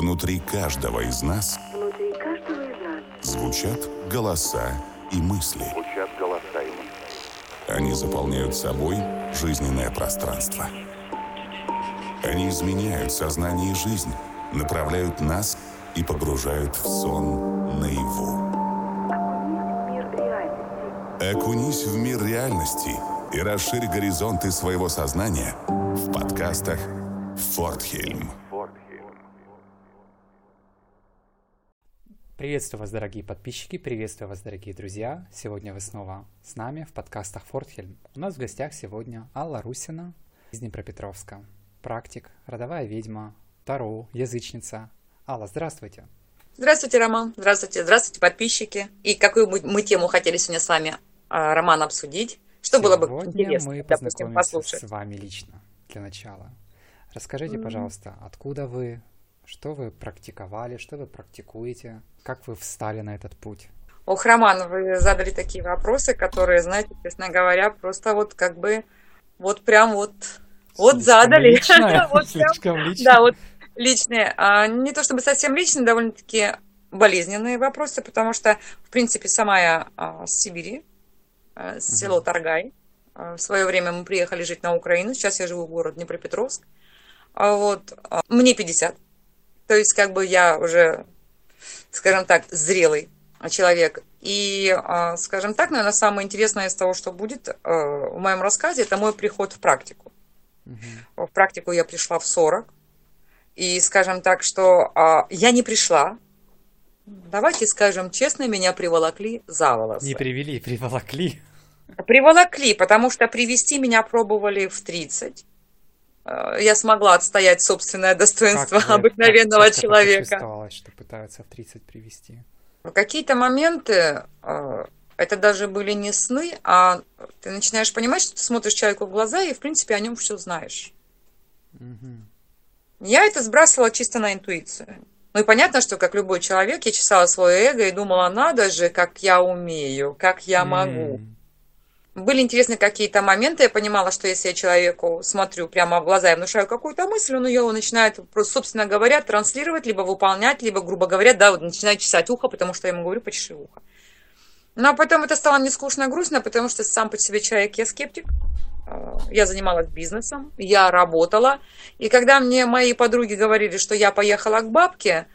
Внутри каждого из нас Внутри каждого из нас звучат голоса и мысли. Звучат голоса и мысли. Они заполняют собой жизненное пространство. Они изменяют сознание и жизнь, направляют нас и погружают в сон наяву. окунись в мир реальности. Окунись в мир реальности и расширь горизонты своего сознания в подкастах. Фортхельм. Приветствую вас, дорогие подписчики, приветствую вас, дорогие друзья. Сегодня вы снова с нами в подкастах Фортхельм. У нас в гостях сегодня Алла Русина из Днепропетровска. Практик, родовая ведьма, Таро, язычница. Алла, здравствуйте. Здравствуйте, Роман. Здравствуйте, здравствуйте, подписчики. И какую мы, мы тему хотели сегодня с вами, а, Роман, обсудить? Что было бы Сегодня интересно, мы допустим, послушать? с вами лично для начала. Расскажите, пожалуйста, откуда вы, что вы практиковали, что вы практикуете, как вы встали на этот путь? Ох, Роман, вы задали такие вопросы, которые, знаете, честно говоря, просто вот как бы, вот прям вот, вот задали. Да, вот личные. А, не то чтобы совсем личные, довольно-таки болезненные вопросы, потому что, в принципе, сама я а, с Сибири, а, с село Таргай. В свое время мы приехали жить на Украину, сейчас я живу в городе Днепропетровск. Вот. Мне 50. То есть, как бы я уже, скажем так, зрелый человек. И, а, скажем так, наверное, самое интересное из того, что будет а, в моем рассказе, это мой приход в практику. Мгм. В практику я пришла в 40. И скажем так, что а, я не пришла. Давайте скажем честно, меня приволокли за волосы. Не привели, приволокли. Приволокли, потому что привести меня пробовали в 30. Э, Я смогла отстоять собственное достоинство Как обыкновенного как- как человека. почувствовалось, что пытаются в 30 привести? В какие-то моменты э, это даже были не сны, а ты начинаешь понимать, что ты смотришь человеку в глаза и, в принципе, о нем все знаешь. Мгм. Я это сбрасывала чисто на интуицию. Ну и понятно, что как любой человек, я чесала свое эго и думала, надо же, как я умею, как я могу. М, Были интересны какие-то моменты, я понимала, что если я человеку смотрю прямо в глаза и внушаю какую-то мысль, он ее начинает, собственно говоря, транслировать, либо выполнять, либо, грубо говоря, да, вот начинает чесать ухо, потому что я ему говорю, почеши ухо. Но потом это стало мне скучно и грустно, потому что сам по себе человек, я скептик, Э, я занималась бизнесом, я работала, и когда мне мои подруги говорили, что я поехала к бабке,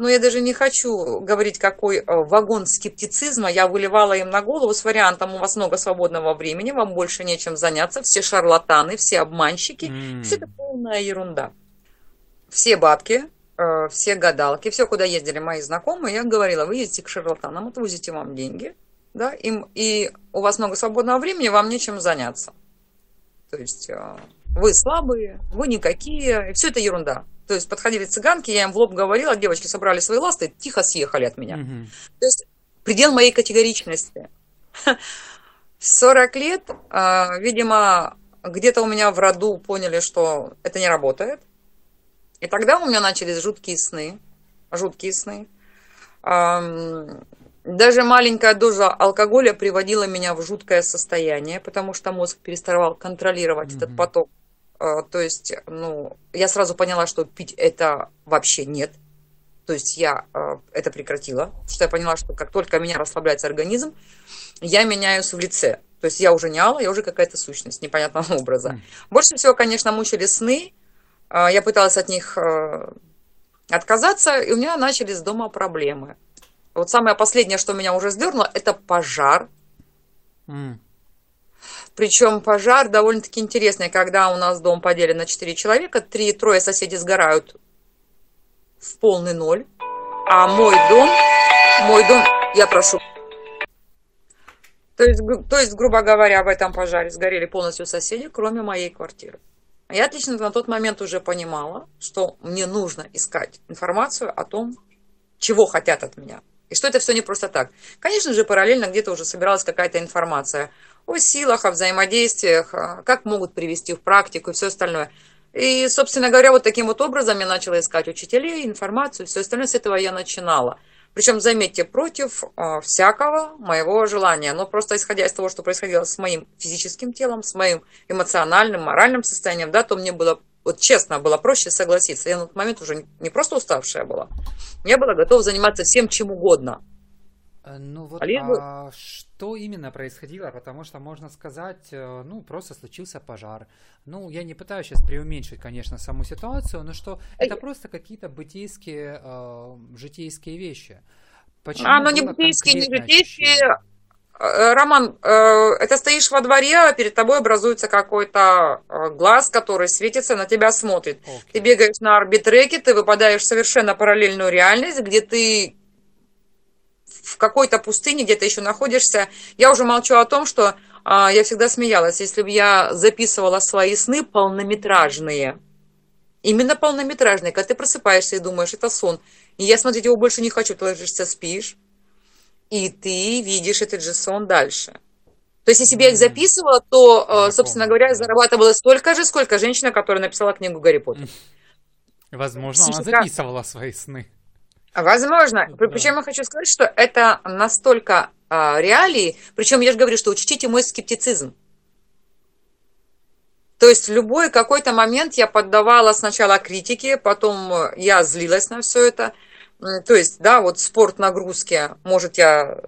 ну, я даже не хочу говорить, какой э, вагон скептицизма я выливала им на голову с вариантом «У вас много свободного времени, вам больше нечем заняться, все шарлатаны, все обманщики». М. Все это полная ерунда. Все бабки, э, все гадалки, все, куда ездили мои знакомые, я говорила, вы ездите к шарлатанам, отвозите вам деньги, да, им, и у вас много свободного времени, вам нечем заняться. То есть э, вы слабые, вы никакие, все это ерунда. То есть подходили цыганки, я им в лоб говорила, девочки собрали свои ласты, тихо съехали от меня. Мгм. То есть предел моей категоричности. В 40 лет, а, видимо, где-то у меня в роду поняли, что это не работает. И тогда у меня начались жуткие сны. Жуткие сны. Даже маленькая доза алкоголя приводила меня в жуткое состояние, потому что мозг переставал контролировать этот Мгм. поток. А, То есть, ну, я сразу поняла, что пить это вообще нет. То есть я э, это прекратила, потому что я поняла, что как только меня расслабляется организм, я меняюсь в лице. То есть я уже не Алла, я уже какая-то сущность непонятного образа. Больше всего, конечно, мучили сны. А, Я пыталась от них э, отказаться, и у меня начались дома проблемы. Вот самое последнее, что меня уже сдернуло, это пожар. Причем пожар довольно-таки интересный, когда у нас дом поделен на 4 человека, три, трое соседей сгорают в полный ноль, а мой дом, мой дом, я прошу. То есть, то есть, грубо говоря, в этом пожаре сгорели полностью соседи, кроме моей квартиры. Я отлично на тот момент уже понимала, что мне нужно искать информацию о том, чего хотят от меня. И что это все не просто так. Конечно же, параллельно где-то уже собиралась какая-то информация о силах, о взаимодействиях, а, как могут привести в практику и все остальное. И, собственно говоря, вот таким вот образом я начала искать учителей, информацию, все остальное. С этого я начинала. Причем, заметьте, против э, всякого моего желания. Но просто исходя из того, что происходило с моим физическим телом, с моим эмоциональным, моральным состоянием, да, то мне было, вот честно, было проще согласиться. Я на тот момент уже не просто уставшая была, я была готова заниматься всем чем угодно. Э, ну вот, Либо- а что именно происходило? Потому что можно сказать, э, ну просто случился пожар. Ну, я не пытаюсь сейчас преуменьшить, конечно, саму ситуацию, но что это просто какие-то бытийские, э, житейские вещи. Почему А, но не бытийские, не житейские. Э, Роман, это стоишь во дворе, а перед тобой образуется какой-то глаз, который светится, на тебя смотрит. Окей. Ты бегаешь на арбитреке, ты выпадаешь в совершенно параллельную реальность, где ты в какой-то пустыне, где ты еще находишься. Я уже молчу о том, что а, я всегда смеялась, если бы я записывала свои сны полнометражные, именно полнометражные, когда ты просыпаешься и думаешь, это сон, и я смотреть его больше не хочу, ты ложишься, спишь, и ты видишь этот же сон дальше. То есть, если бы я их записывала, то, э, Знакомо, собственно говоря, я да. зарабатывала столько же, сколько женщина, которая написала книгу «Гарри Поттер». Возможно, она Психика- записывала свои сны. Возможно. Да. Причем я хочу сказать, что это настолько а, реалии, причем я же говорю, что учтите мой скептицизм. То есть в любой какой-то момент я поддавала сначала критике, потом э, я злилась на все это. То есть, да, вот спорт нагрузки, может, я...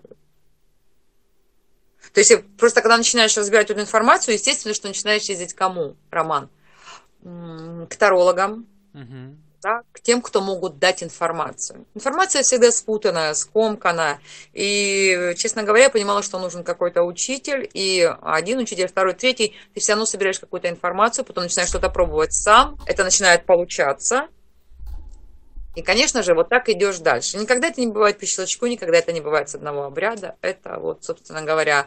То есть я- просто когда начинаешь разбирать эту информацию, естественно, что начинаешь ездить кому, Роман? К тарологам, Мгм. Да, к тем, кто могут дать информацию. Информация всегда спутанная, скомканная. И, честно говоря, я понимала, что нужен какой-то учитель, и один учитель, второй, третий, ты все равно собираешь какую-то информацию, потом начинаешь что-то пробовать сам, это начинает получаться. И, конечно же, вот так идешь дальше. Никогда это не бывает по щелчку, никогда это не бывает с одного обряда. Это вот, собственно говоря,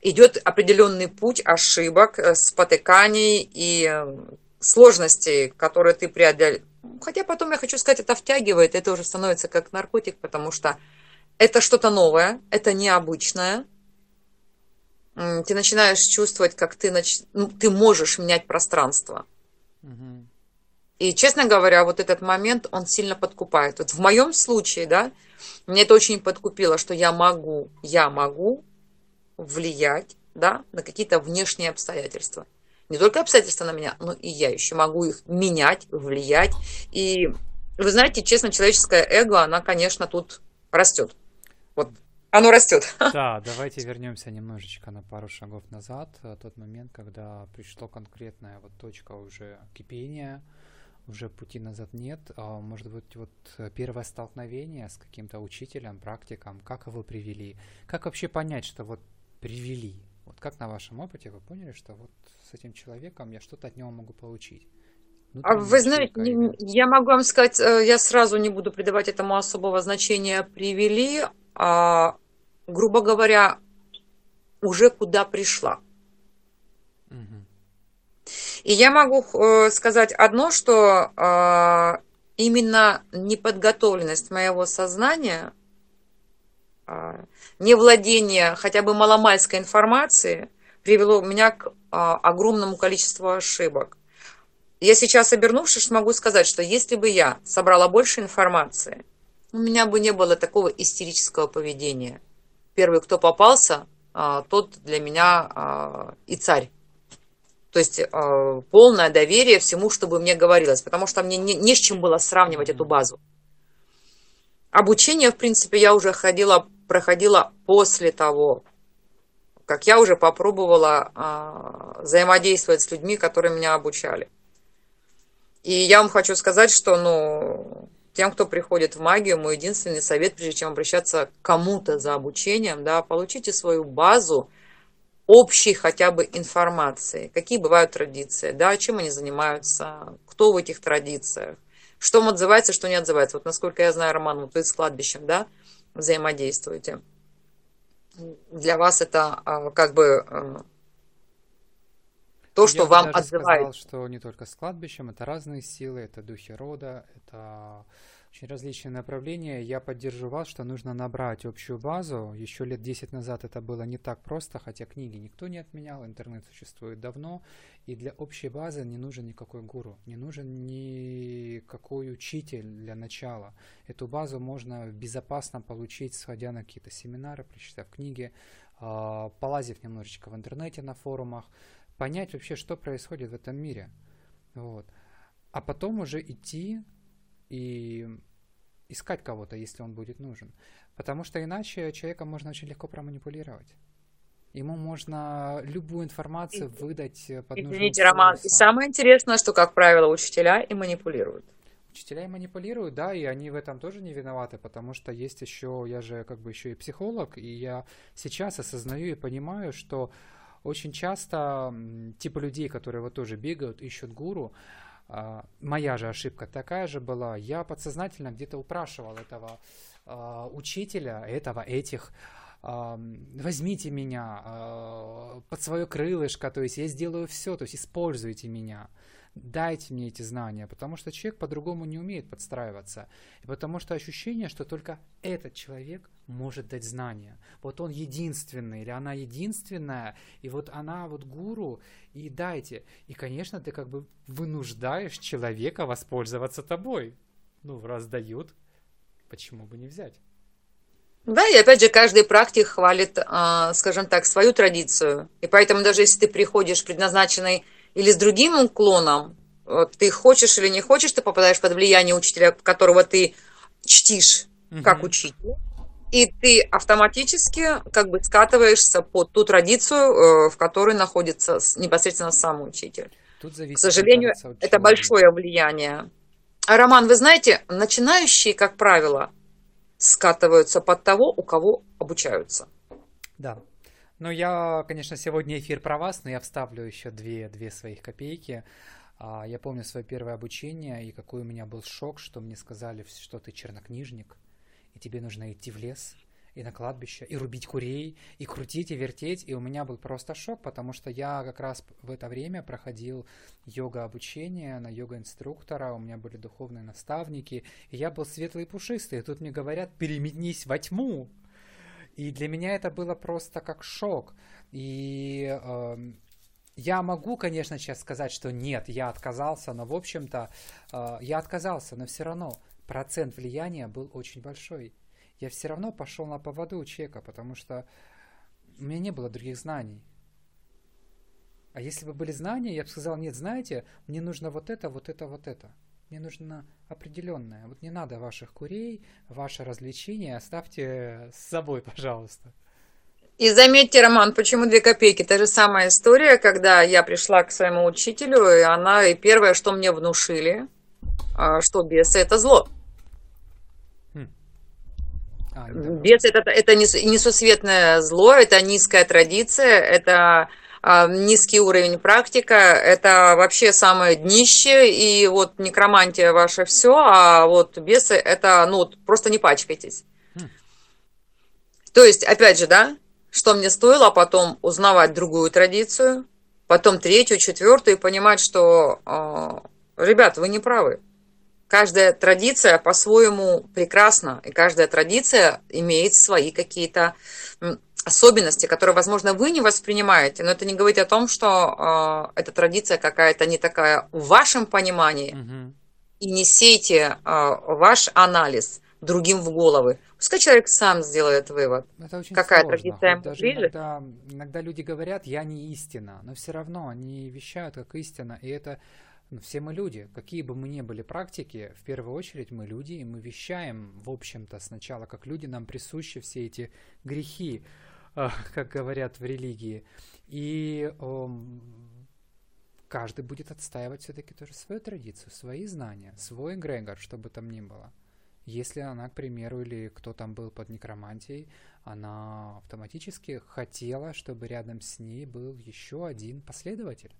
идет определенный путь ошибок, э, спотыканий и э, сложностей, которые ты преодолел. Хотя потом, я хочу сказать, это втягивает, это уже становится как наркотик, потому что это что-то новое, это необычное. Ты начинаешь чувствовать, как ты, нач... ну, ты можешь менять пространство. Мгм. И, честно говоря, вот этот момент, он сильно подкупает. Вот в моем случае, да, мне это очень подкупило, что я могу, я могу влиять, да, на какие-то внешние обстоятельства. Не только обстоятельства на меня, но и я еще могу их менять, влиять. И вы знаете, честно, человеческое эго, она, конечно, тут растет. Вот оно растет. Да, давайте вернемся немножечко на пару шагов назад, э, тот момент, когда пришло конкретная вот точка уже кипения, уже пути назад нет. А, Может быть, вот э, первое столкновение с каким-то учителем, практиком, как его привели? Как вообще понять, что вот привели? Вот как на вашем опыте вы поняли, что вот с этим человеком я что-то от него могу получить? А Внутреннего вы знаете, человека я могу вам сказать, э, я сразу не буду придавать этому особого значения привели, а, грубо говоря, уже куда пришла. Мгм. И я могу э, сказать одно, что э, именно неподготовленность моего сознания, э, невладение хотя бы маломальской информацией привело меня к э, огромному количеству ошибок. Я сейчас, обернувшись, могу сказать, что если бы я собрала больше информации, у меня бы не было такого истерического поведения. Первый, кто попался, а, тот для меня а, и царь. То есть а, полное доверие всему, чтобы мне говорилось, потому что мне не, не с чем было сравнивать эту базу. Обучение, в принципе, я уже ходила, проходила после того, как я уже попробовала а, взаимодействовать с людьми, которые меня обучали. И я вам хочу сказать, что ну, тем, кто приходит в магию, мой единственный совет, прежде чем обращаться к кому-то за обучением, да, получите свою базу общей хотя бы информации. Какие бывают традиции, да, чем они занимаются, кто в этих традициях, что им отзывается, что не отзывается. Вот насколько я знаю, Роман, вот вы с кладбищем, да, взаимодействуете. Для вас это а, как бы а, то, что Я вам даже отзывает. сказал, что не только с кладбищем, это разные силы, это духи рода, это очень различные направления. Я поддержу вас, что нужно набрать общую базу. Еще лет 10 назад это было не так просто, хотя книги никто не отменял, интернет существует давно. И для общей базы не нужен никакой гуру, не нужен никакой учитель для начала. Эту базу можно безопасно получить, сходя на какие-то семинары, прочитав книги, а, полазив немножечко в интернете на форумах, понять вообще, что происходит в этом мире. Вот. А потом уже идти и искать кого-то, если он будет нужен. Потому что иначе человека можно очень легко проманипулировать. Ему можно любую информацию выдать э, под Извините, Роман, и самое интересное, что, как правило, учителя и манипулируют. Учителя и манипулируют, да, и они в этом тоже не виноваты, потому что есть еще, я же как бы еще и психолог, и я сейчас осознаю и понимаю, что очень часто типа людей, которые вот тоже бегают, ищут гуру, моя же ошибка такая же была. Я подсознательно где-то упрашивал этого а, учителя, этого, этих, а, возьмите меня а, под свое крылышко, то есть я сделаю все, то есть используйте меня. Дайте мне эти знания, потому что человек по-другому не умеет подстраиваться. И потому что ощущение, что только этот человек может дать знания. Вот он единственный, или она единственная, и вот она вот гуру, и дайте. И, конечно, ты как бы вынуждаешь человека воспользоваться тобой. Ну, раз дают, почему бы не взять? Да, и опять же, каждый практик хвалит, а, скажем так, свою традицию. И поэтому даже если ты приходишь предназначенный или с другим уклоном, вот, ты хочешь или не хочешь, ты попадаешь под влияние учителя, которого ты чтишь как Мгм. учителя, и ты автоматически как бы скатываешься под ту традицию, э, в которой находится непосредственно сам учитель. Тут зависит, К сожалению, это большое влияние. А, Роман, вы знаете, начинающие, как правило, скатываются под того, у кого обучаются. Да. Ну, я, конечно, сегодня эфир про вас, но я вставлю еще две, две своих копейки. А, Я помню свое первое обучение, и какой у меня был шок, что мне сказали, что ты чернокнижник, и тебе нужно идти в лес, и на кладбище, и рубить курей, и крутить, и вертеть. И у меня был просто шок, потому что я как раз в это время проходил йога-обучение на йога-инструктора, у меня были духовные наставники, и я был светлый и пушистый. И тут мне говорят, переметнись во тьму. И для меня это было просто как шок. И эм, я могу, конечно, сейчас сказать, что нет, я отказался, но, в общем-то, э, я отказался, но все равно процент влияния был очень большой. Я все равно пошел на поводу у человека, потому что у меня не было других знаний. А если бы были знания, я бы сказал, нет, знаете, мне нужно вот это, вот это, вот это. Мне нужно определенное. Вот не надо ваших курей, ваше развлечение, оставьте с собой, пожалуйста. И заметьте, Роман, почему две копейки? Та же самая история, когда я пришла к своему учителю, и она, и первое, что мне внушили, а, что бесы – это зло. А, не так. Бес это, это нес- несусветное зло, это низкая традиция, это а, низкий уровень практика, это вообще самое днище, и вот некромантия ваше все, а вот бесы это, ну, просто не пачкайтесь. Хм. То есть, опять же, да, что мне стоило потом узнавать другую традицию, потом третью, четвертую, и понимать, что, а, ребят, вы не правы. Каждая традиция по-своему прекрасна, и каждая традиция имеет свои какие-то особенности, которые, возможно, вы не воспринимаете, но это не говорит о том, что э, эта традиция какая-то не такая в вашем понимании, Мгм. и не сейте э, ваш анализ другим в головы. Пускай человек сам сделает вывод. Это очень Какая сложно. традиция Хоть даже ближе? иногда, иногда люди говорят, я не истина, но все равно они вещают как истина, и это ну, все мы люди. Какие бы мы ни были практики, в первую очередь мы люди, и мы вещаем, в общем-то, сначала как люди, нам присущи все эти грехи, как говорят в религии. И каждый будет отстаивать все-таки тоже свою традицию, свои знания, свой эгрегор, что бы там ни было. Если она, к примеру, или кто там был под некромантией, она автоматически хотела, чтобы рядом с ней был еще один последователь.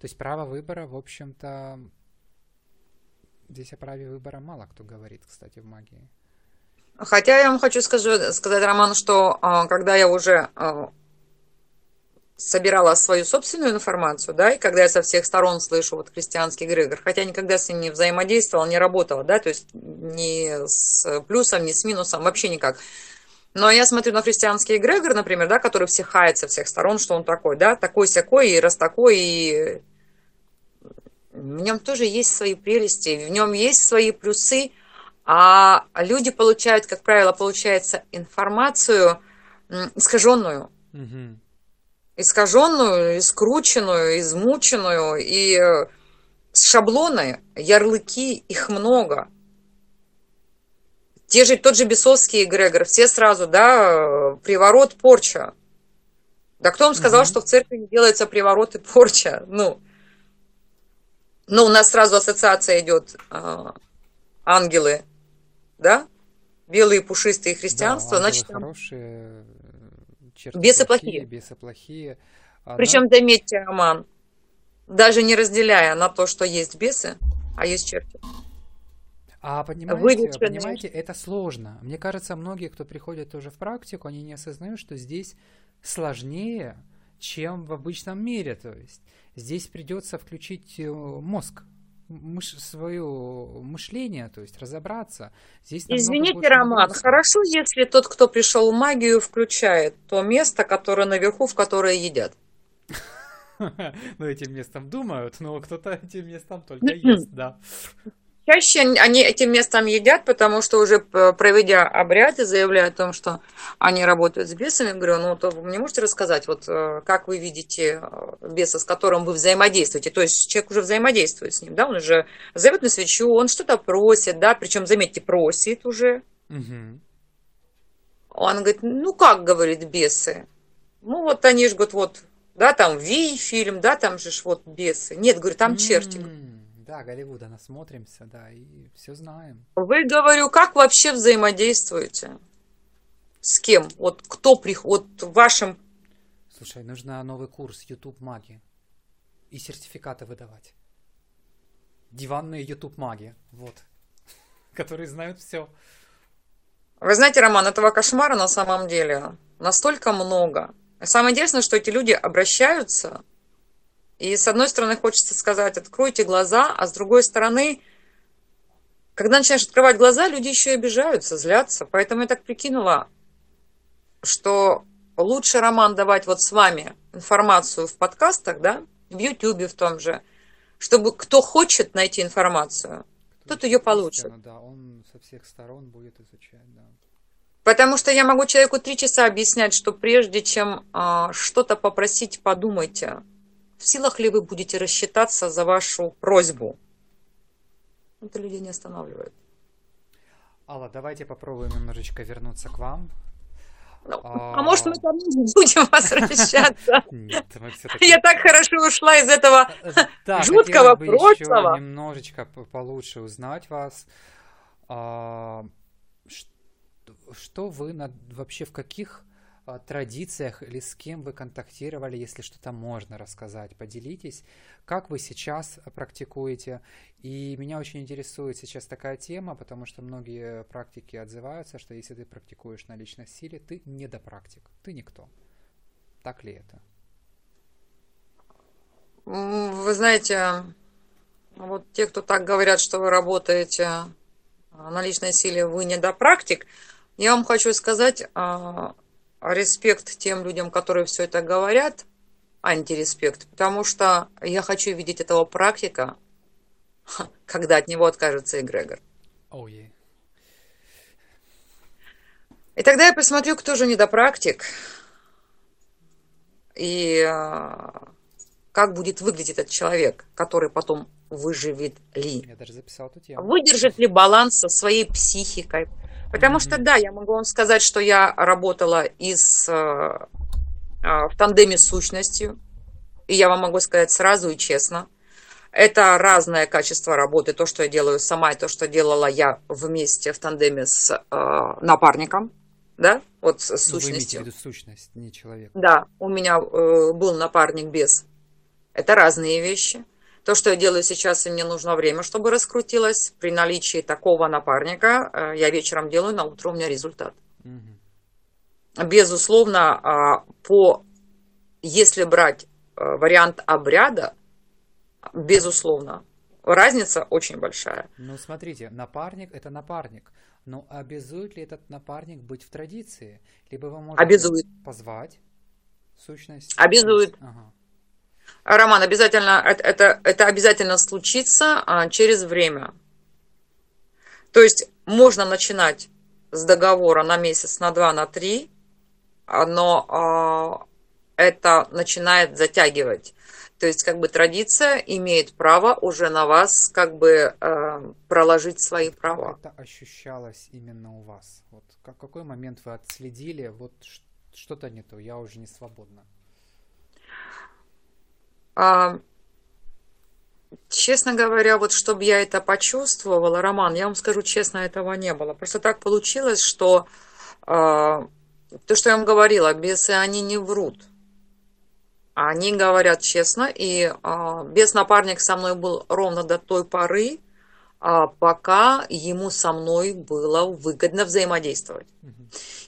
То есть право выбора, в общем-то, здесь о праве выбора мало кто говорит, кстати, в магии. Хотя я вам хочу скажу, сказать, Роман, что а, когда я уже а, собирала свою собственную информацию, да, и когда я со всех сторон слышу вот христианский Грегор, хотя никогда с ним не взаимодействовала, не работала, да, то есть ни с плюсом, ни с минусом, вообще никак. Но я смотрю на христианский Грегор, например, да, который всех хает со всех сторон, что он такой, да, такой-сякой, и раз такой, и в нем тоже есть свои прелести, в нем есть свои плюсы, а люди получают, как правило, получается информацию искаженную. Мгм. Искаженную, искрученную, измученную, и э, шаблоны, ярлыки, их много. Те же, тот же Бесовский эгрегор, все сразу, да, приворот, порча. Да кто вам сказал, Мгм. что в церкви не делается приворот и порча? Ну, ну у нас сразу ассоциация идет а, ангелы, да? Белые пушистые христианство, Да, значит, там- хорошие, э, черти Бесы плохие, бесы плохие. А, Причем, заметьте, Роман, даже не разделяя на то, что есть бесы, а есть черти. А понимаете, Вылеченные. понимаете, это сложно. Мне кажется, многие, кто приходит тоже в практику, они не осознают, что здесь сложнее, чем в обычном мире. То есть здесь придется включить э, мозг, мыш- свое мышление, то есть разобраться. Здесь Извините, Роман, нагрузки. хорошо, если тот, кто пришел в магию, включает то место, которое наверху, в которое едят. Ну, этим местом думают, но кто-то этим местом только ест, да. Чаще они этим местом едят, потому что уже проведя обряд и заявляя о том, что они работают с бесами, говорю, ну, то вы мне можете рассказать, вот э, как вы видите э, беса, с которым вы взаимодействуете? То есть человек уже взаимодействует с ним, да, он уже зовет на свечу, он что-то просит, да, причем, заметьте, просит уже. Мгм. Он говорит, ну как, говорит, бесы? Ну вот они же говорят, вот, да, там Ви фильм, да, там же ж вот бесы. Нет, говорю, там черти. Да, Голливуда насмотримся, да, и все знаем. Вы, говорю, как вообще взаимодействуете? С кем? Вот кто приходит? Вот в вашем... Слушай, нужно новый курс YouTube маги и сертификаты выдавать. Диванные YouTube маги, вот, которые знают все. Вы знаете, Роман, этого кошмара на самом деле настолько много. Самое интересное, что эти люди обращаются, и с одной стороны хочется сказать, откройте глаза, а с другой стороны, когда начинаешь открывать глаза, люди еще и обижаются, злятся. Поэтому я так прикинула, что лучше, Роман, давать вот с вами информацию в подкастах, да, в Ютубе в том же, чтобы кто хочет найти информацию, Тот ищет получит. Да, он со всех сторон будет изучать, да. Потому что я могу человеку три часа объяснять, что прежде чем а, что-то попросить, подумайте, в силах ли вы будете рассчитаться за вашу просьбу. Это людей не останавливает. Алла, давайте попробуем немножечко вернуться к вам. Ну, А. а может, мы там не будем возвращаться? Нет, мы все-таки... Я так хорошо ушла из этого. Да, жуткого прошлого. немножечко получше узнать вас. А, Что вы над- вообще в каких традициях или с кем вы контактировали, если что-то можно рассказать, поделитесь, как вы сейчас практикуете. И меня очень интересует сейчас такая тема, потому что многие практики отзываются, что если ты практикуешь на личной силе, ты недопрактик, ты никто. Так ли это? Вы знаете, вот те, кто так говорят, что вы работаете а, на личной силе, вы не практик, я вам хочу сказать а, респект тем людям, которые все это говорят, антиреспект, потому что я хочу видеть этого практика, когда от него откажется эгрегор. Ой, И тогда я посмотрю, кто же недопрактик, и а, как будет выглядеть этот человек, который потом выживет ли. я даже записал эту тему. Выдержит ли баланс со своей психикой. Потому что, да, я могу вам сказать, что я работала из, э, э, в тандеме с сущностью. И я вам могу сказать сразу и честно. Это разное качество работы. То, что я делаю сама, и то, что делала я вместе в тандеме с э, напарником. Да, вот с Ну, Вы имеете в сущностью. виду сущность, не человек. Да, у меня э, был напарник без. Это разные вещи. То, что я делаю сейчас, и мне нужно время, чтобы раскрутилось. При наличии такого напарника э, я вечером делаю, на утро у меня результат. Мгм. Безусловно, а, по если брать э, вариант обряда, безусловно, разница очень большая. Ну, смотрите, напарник – это напарник. Но обязует ли этот напарник быть в традиции? Либо вы можете Обязует. позвать сущность? Обязует. Ага. Роман, обязательно, это, это, обязательно случится а, через время. То есть можно начинать с договора на месяц, на два, на три, но а, это начинает затягивать. То есть как бы традиция имеет право уже на вас как бы э, проложить свои права. Как это ощущалось именно у вас? Вот как, какой момент вы отследили? Вот что-то не то, я уже не свободна. А, честно говоря, вот чтобы я это почувствовала, Роман, я вам скажу честно, этого не было. Просто так получилось, что а, то, что я вам говорила, бесы, они не врут. Они говорят честно, и а, бес-напарник со мной был ровно до той поры, а, пока ему со мной было выгодно взаимодействовать.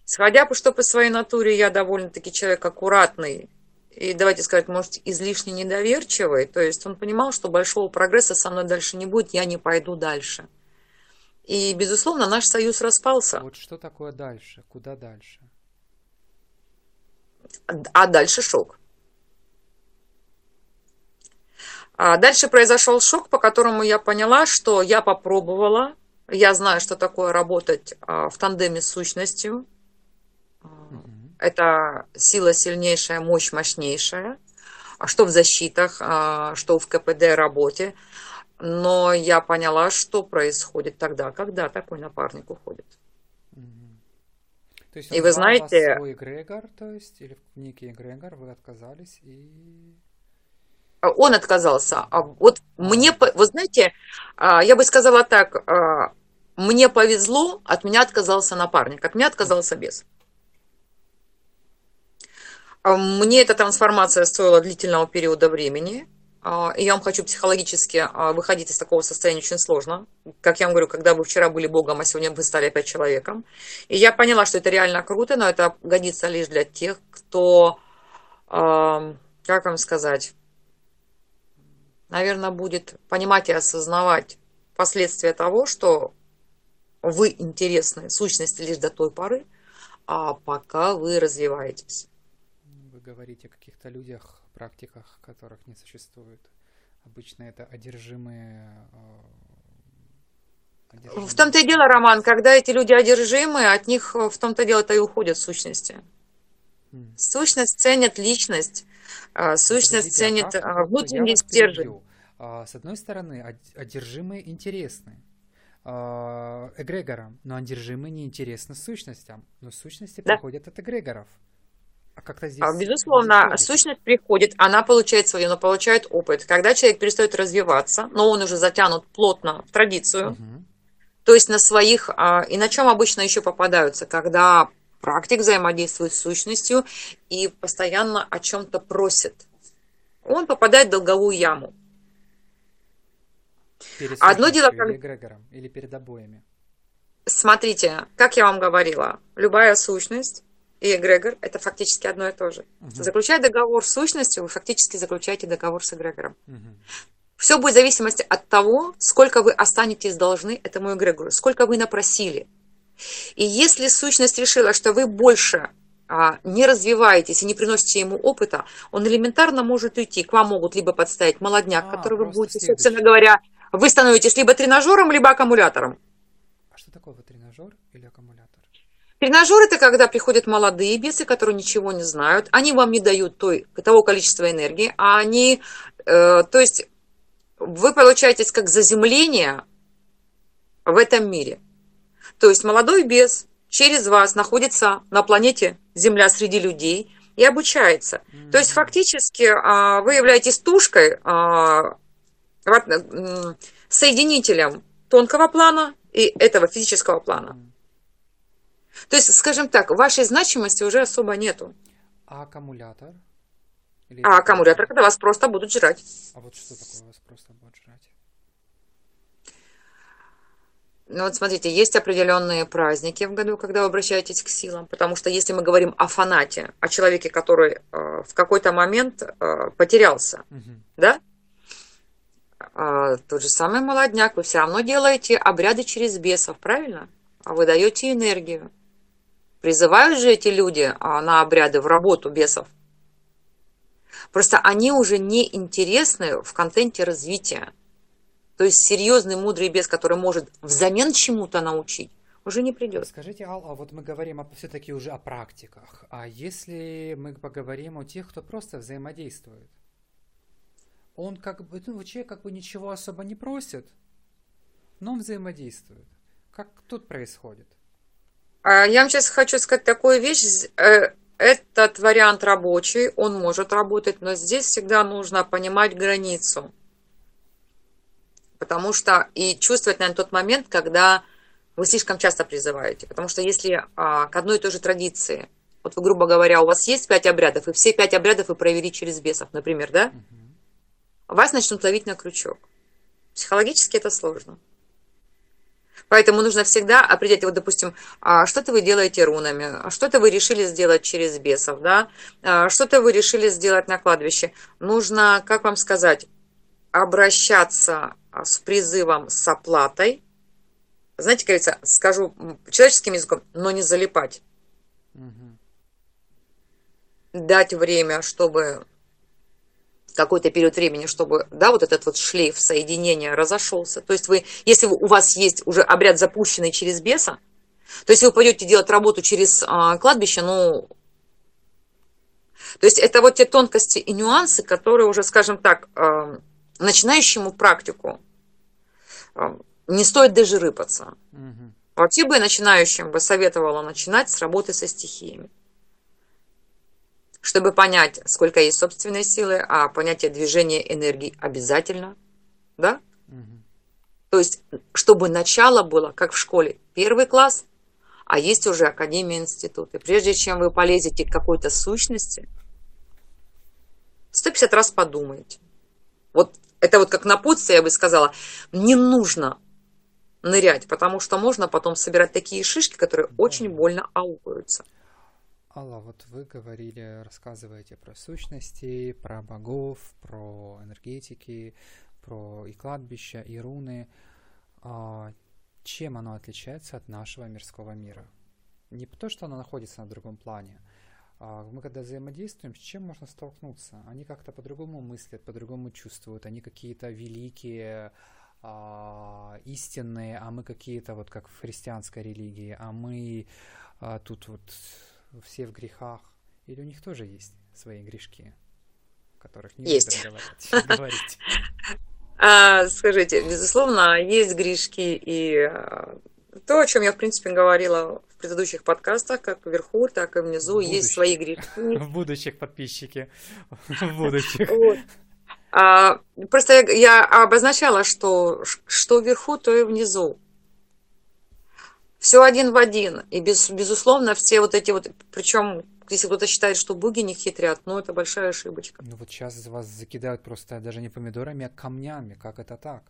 Исходя по что по своей натуре я довольно-таки человек аккуратный, и давайте сказать, может, излишне недоверчивый, то есть он понимал, что большого прогресса со мной дальше не будет, я не пойду дальше. И, безусловно, наш союз распался. Вот что такое дальше? Куда дальше? А дальше шок. А дальше произошел шок, по которому я поняла, что я попробовала, я знаю, что такое работать а, в тандеме с сущностью. Это сила сильнейшая, мощь мощнейшая, а что в защитах, а, что в КПД работе. Но я поняла, что происходит тогда, когда такой напарник уходит. То есть И вы знаете- свой эгрегор, то есть, или некий эгрегор, вы отказались и... А Он отказался. А вот мне, вы знаете, я бы сказала так, мне повезло, от меня отказался напарник, от меня отказался бес. А, Мне эта трансформация стоила длительного периода времени. А, И я вам хочу психологически а, выходить из такого состояния очень сложно. Как я вам говорю, когда вы вчера были Богом, а сегодня вы стали опять человеком. И я поняла, что это реально круто, но это годится лишь для тех, кто, как вам сказать, наверное, будет понимать и осознавать последствия того, что вы интересны сущности лишь до той поры, а пока вы развиваетесь. Вы говорите о каких-то людях, практиках, которых не существует. Обычно это одержимые... э, одержимые- В том-то и дело, Роман, когда эти люди одержимы, от них э, в том-то дело-то и уходят сущности. М. Сущность ценит личность, а, сущность Подождите, а ценит а, внутренний стержень. А, С одной стороны, од- одержимые интересны эгрегорам, но одержимые неинтересны сущностям. Но сущности Да. приходят от эгрегоров. А как-то здесь... А, Безусловно, сущность приходит, она получает свое, но получает опыт. Когда человек перестает развиваться, но он уже затянут плотно в традицию, Мгм. То есть на своих, а, и на чем обычно еще попадаются, когда практик взаимодействует с сущностью и постоянно о чем-то просит. Он попадает в долговую яму. Перед Одно дело, сущностью или как- эгрегором, или перед обоими. Смотрите, как я вам говорила, любая сущность и эгрегор – это фактически одно и то же. Мгм. Заключая договор с сущностью, вы фактически заключаете договор с эгрегором. Мгм. Все будет в зависимости от того, сколько вы останетесь должны этому эгрегору, сколько вы напросили. И если сущность решила, что вы больше а, не развиваетесь и не приносите ему опыта, он элементарно может уйти. К вам могут либо подставить молодняк, А, который вы будете, следующий. собственно говоря, вы становитесь либо тренажером, либо аккумулятором. А что такое тренажер или аккумулятор? Тренажер это когда приходят молодые бесы, которые ничего не знают, они вам не дают той, того количества энергии, а они, э, то есть вы получаетесь как заземление в этом мире. То есть молодой бес через вас находится на планете Земля среди людей и обучается. То есть фактически а, вы являетесь тушкой, м, соединителем тонкого плана и этого физического плана. М. То есть, скажем так, вашей значимости уже особо нету. А аккумулятор? Или А аккумулятор, когда вас просто будут жрать. А вот что такое вас просто будет жрать? Ну вот смотрите, есть определенные праздники в году, когда вы обращаетесь к силам, потому что если мы говорим о фанате, о человеке, который э, в какой-то момент э, потерялся, Мгм. да? А, тот же самый молодняк, вы все равно делаете обряды через бесов, правильно? А вы даете энергию. Призывают же эти люди а, на обряды в работу бесов. Просто они уже не интересны в контенте развития. То есть серьезный мудрый бес, который может взамен чему-то научить, уже не придет. Скажите, Ал, а вот мы говорим все-таки уже о практиках. А если мы поговорим о тех, кто просто взаимодействует? Он как бы, ну, человек как бы ничего особо не просит, но он взаимодействует. Как тут происходит? А Я вам сейчас хочу сказать такую вещь. Э, Этот вариант рабочий, он может работать, но здесь всегда нужно понимать границу. Потому что и чувствовать, наверное, тот момент, когда вы слишком часто призываете. Потому что если а, к одной и той же традиции, вот вы, грубо говоря, у вас есть пять обрядов, и все пять обрядов вы провели через бесов, например, да? Вас начнут ловить на крючок. Психологически это сложно. Поэтому нужно всегда определять, вот, допустим, а, что-то вы делаете рунами, а что-то вы решили сделать через бесов, да, а, что-то вы решили сделать на кладбище. Нужно, как вам сказать, обращаться с призывом с оплатой. Знаете, говорится, скажу человеческим языком, но не залипать. Мгм. Дать время, чтобы какой-то период времени, чтобы, да, вот этот вот шлейф соединения разошелся. То есть вы, если у вас есть уже обряд запущенный через беса, то есть вы пойдете делать работу через а, кладбище, ну, то есть это вот те тонкости и нюансы, которые уже, скажем так, а, начинающему практику а, не стоит даже рыпаться. Мгм. Вообще бы начинающим бы советовала начинать с работы со стихиями. Чтобы понять, сколько есть собственной силы, а понятие движения энергии обязательно, да? Мгм. То есть, чтобы начало было, как в школе, первый класс, а есть уже академия, институт. И прежде чем вы полезете к какой-то сущности, 150 раз подумайте. Вот это вот как напутствие, я бы сказала, не нужно нырять, потому что можно потом собирать такие шишки, которые очень больно аукаются. Алла, вот вы говорили, рассказываете про сущности, про богов, про энергетики, про и кладбища, и руны. А чем оно отличается от нашего мирского мира? Не то, что оно находится на другом плане. а мы когда взаимодействуем, с чем можно столкнуться? Они как-то по-другому мыслят, по-другому чувствуют, они какие-то великие, а, истинные, а мы какие-то вот как в христианской религии, а мы а, тут вот все в грехах. Или у них тоже есть свои грешки, которых не Есть. говорить. говорить. А, скажите, безусловно, есть грешки и а, то, о чем я, в принципе, говорила в предыдущих подкастах, как вверху, так и внизу, В есть свои грешки. В будущих подписчики. В будущих. Вот. А, просто я, я обозначала, что что вверху, то и внизу. Все один в один. И без, безусловно, все вот эти вот, причем, если кто-то считает, что боги не хитрят, ну это большая ошибочка. Ну вот сейчас вас закидают просто даже не помидорами, а камнями. Как это так?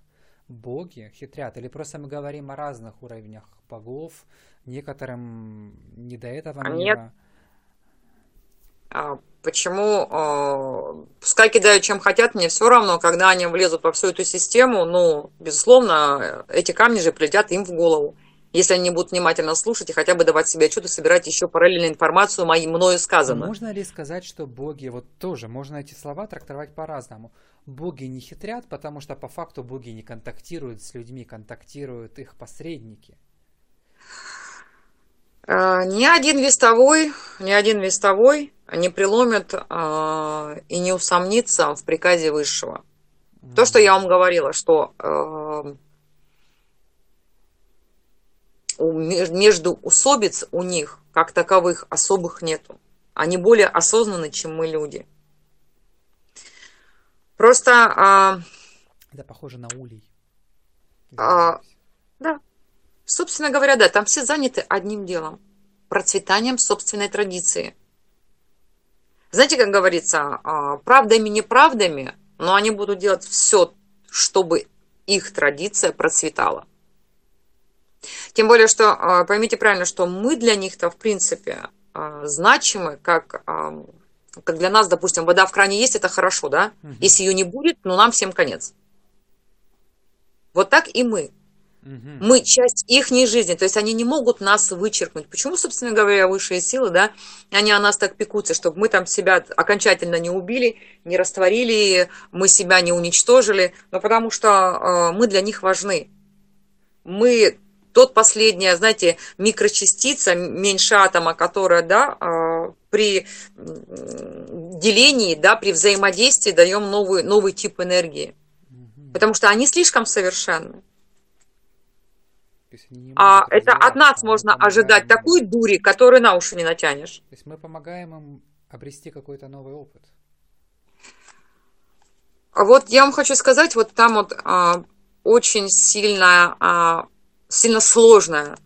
Боги хитрят. Или просто мы говорим о разных уровнях богов, некоторым не до этого А мира. нет. А почему, а, пускай кидают чем хотят, мне все равно, когда они влезут во всю эту систему, ну, безусловно, эти камни же прилетят им в голову. Если они будут внимательно слушать и хотя бы давать себе отчет и собирать еще параллельно информацию моей, мною сказанную. можно ли сказать, что боги, вот тоже можно эти слова трактовать по-разному. Боги не хитрят, потому что по факту боги не контактируют с людьми, контактируют их посредники. А, Ни один вестовой, ни один вестовой не преломит а, и не усомнится в приказе высшего. То, что я вам говорила, что э, между усобиц у них, как таковых, особых нету. Они более осознанны, чем мы люди. Просто, а, Это похоже на улей. А, да, собственно говоря, да, там все заняты одним делом. Процветанием собственной традиции. Знаете, как говорится, а, правдами, неправдами, но они будут делать все, чтобы их традиция процветала. Тем более, что а, поймите правильно, что мы для них-то, в принципе, а, значимы, как, как для нас, допустим, вода в кране есть, это хорошо, да? Мгм. Если ее не будет, ну нам всем конец. Вот так и мы. Мгм. Мы часть их жизни, то есть они не могут нас вычеркнуть. Почему, собственно говоря, высшие силы, да, они о нас так пекутся, чтобы мы там себя окончательно не убили, не растворили, мы себя не уничтожили, но потому что э, мы для них важны. Мы тот последняя, знаете, микрочастица, меньше атома, которая, да, э, при делении, да, при взаимодействии даем новый, новый тип энергии. Потому что они слишком совершенны. А это от нас можно ожидать такой дури, которую на уши не натянешь. То есть мы помогаем им обрести какой-то новый опыт. А вот я вам хочу сказать, вот там вот а, очень сильная, а, сильно сложная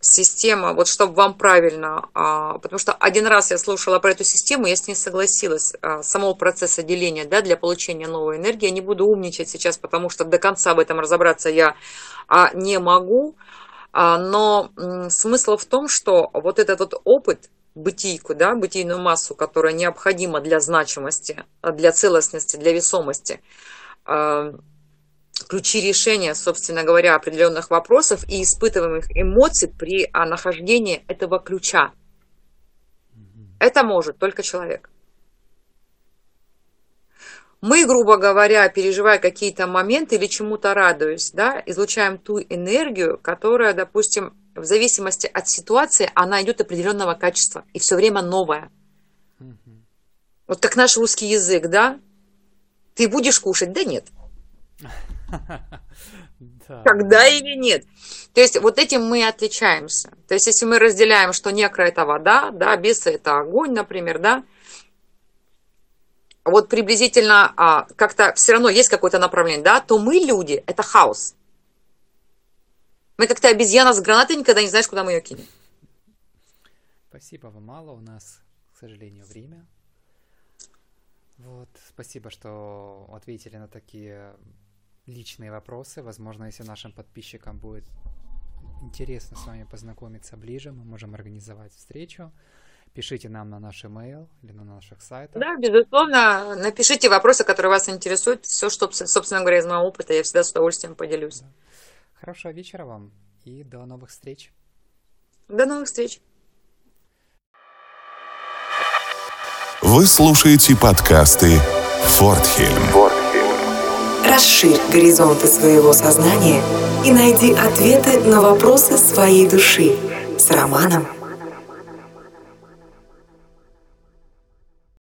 система, вот чтобы вам правильно, а, потому что один раз я слушала про эту систему, я с ней согласилась, а, самого процесса деления, да, для получения новой энергии. Я не буду умничать сейчас, потому что до конца в этом разобраться я а, не могу, но смысл в том, что вот этот вот опыт, бытийку, да, бытийную массу, которая необходима для значимости, для целостности, для весомости, ключи решения, собственно говоря, определенных вопросов и испытываемых эмоций при а, нахождении этого ключа. Это может только человек. Мы, грубо говоря, переживая какие-то моменты или чему-то радуясь, да, излучаем ту энергию, которая, допустим, в зависимости от ситуации, она идет определенного качества и все время новая. Вот как наш русский язык, да? Ты будешь кушать? Да нет. Да. Когда или нет. То есть вот этим мы отличаемся. То есть если мы разделяем, что некро это вода, да, бесы это огонь, например, да, вот приблизительно а, как-то все равно есть какое-то направление, да, то мы люди это хаос. Мы как-то обезьяна с гранатой, никогда не знаешь, куда мы ее кинем. Спасибо вам мало, у нас, к сожалению, время. Вот, спасибо, что ответили на такие личные вопросы. Возможно, если нашим подписчикам будет интересно с вами познакомиться ближе, мы можем организовать встречу. Пишите нам на наш email или на наших сайтах. Да, безусловно, напишите вопросы, которые вас интересуют. Все, что, собственно говоря, из моего опыта, я всегда с удовольствием поделюсь. Хорошего вечера вам и до новых встреч. До новых встреч. Вы слушаете подкасты «Фортхельм». Фортхельм. Расширь горизонты своего сознания и найди ответы на вопросы своей души с Романом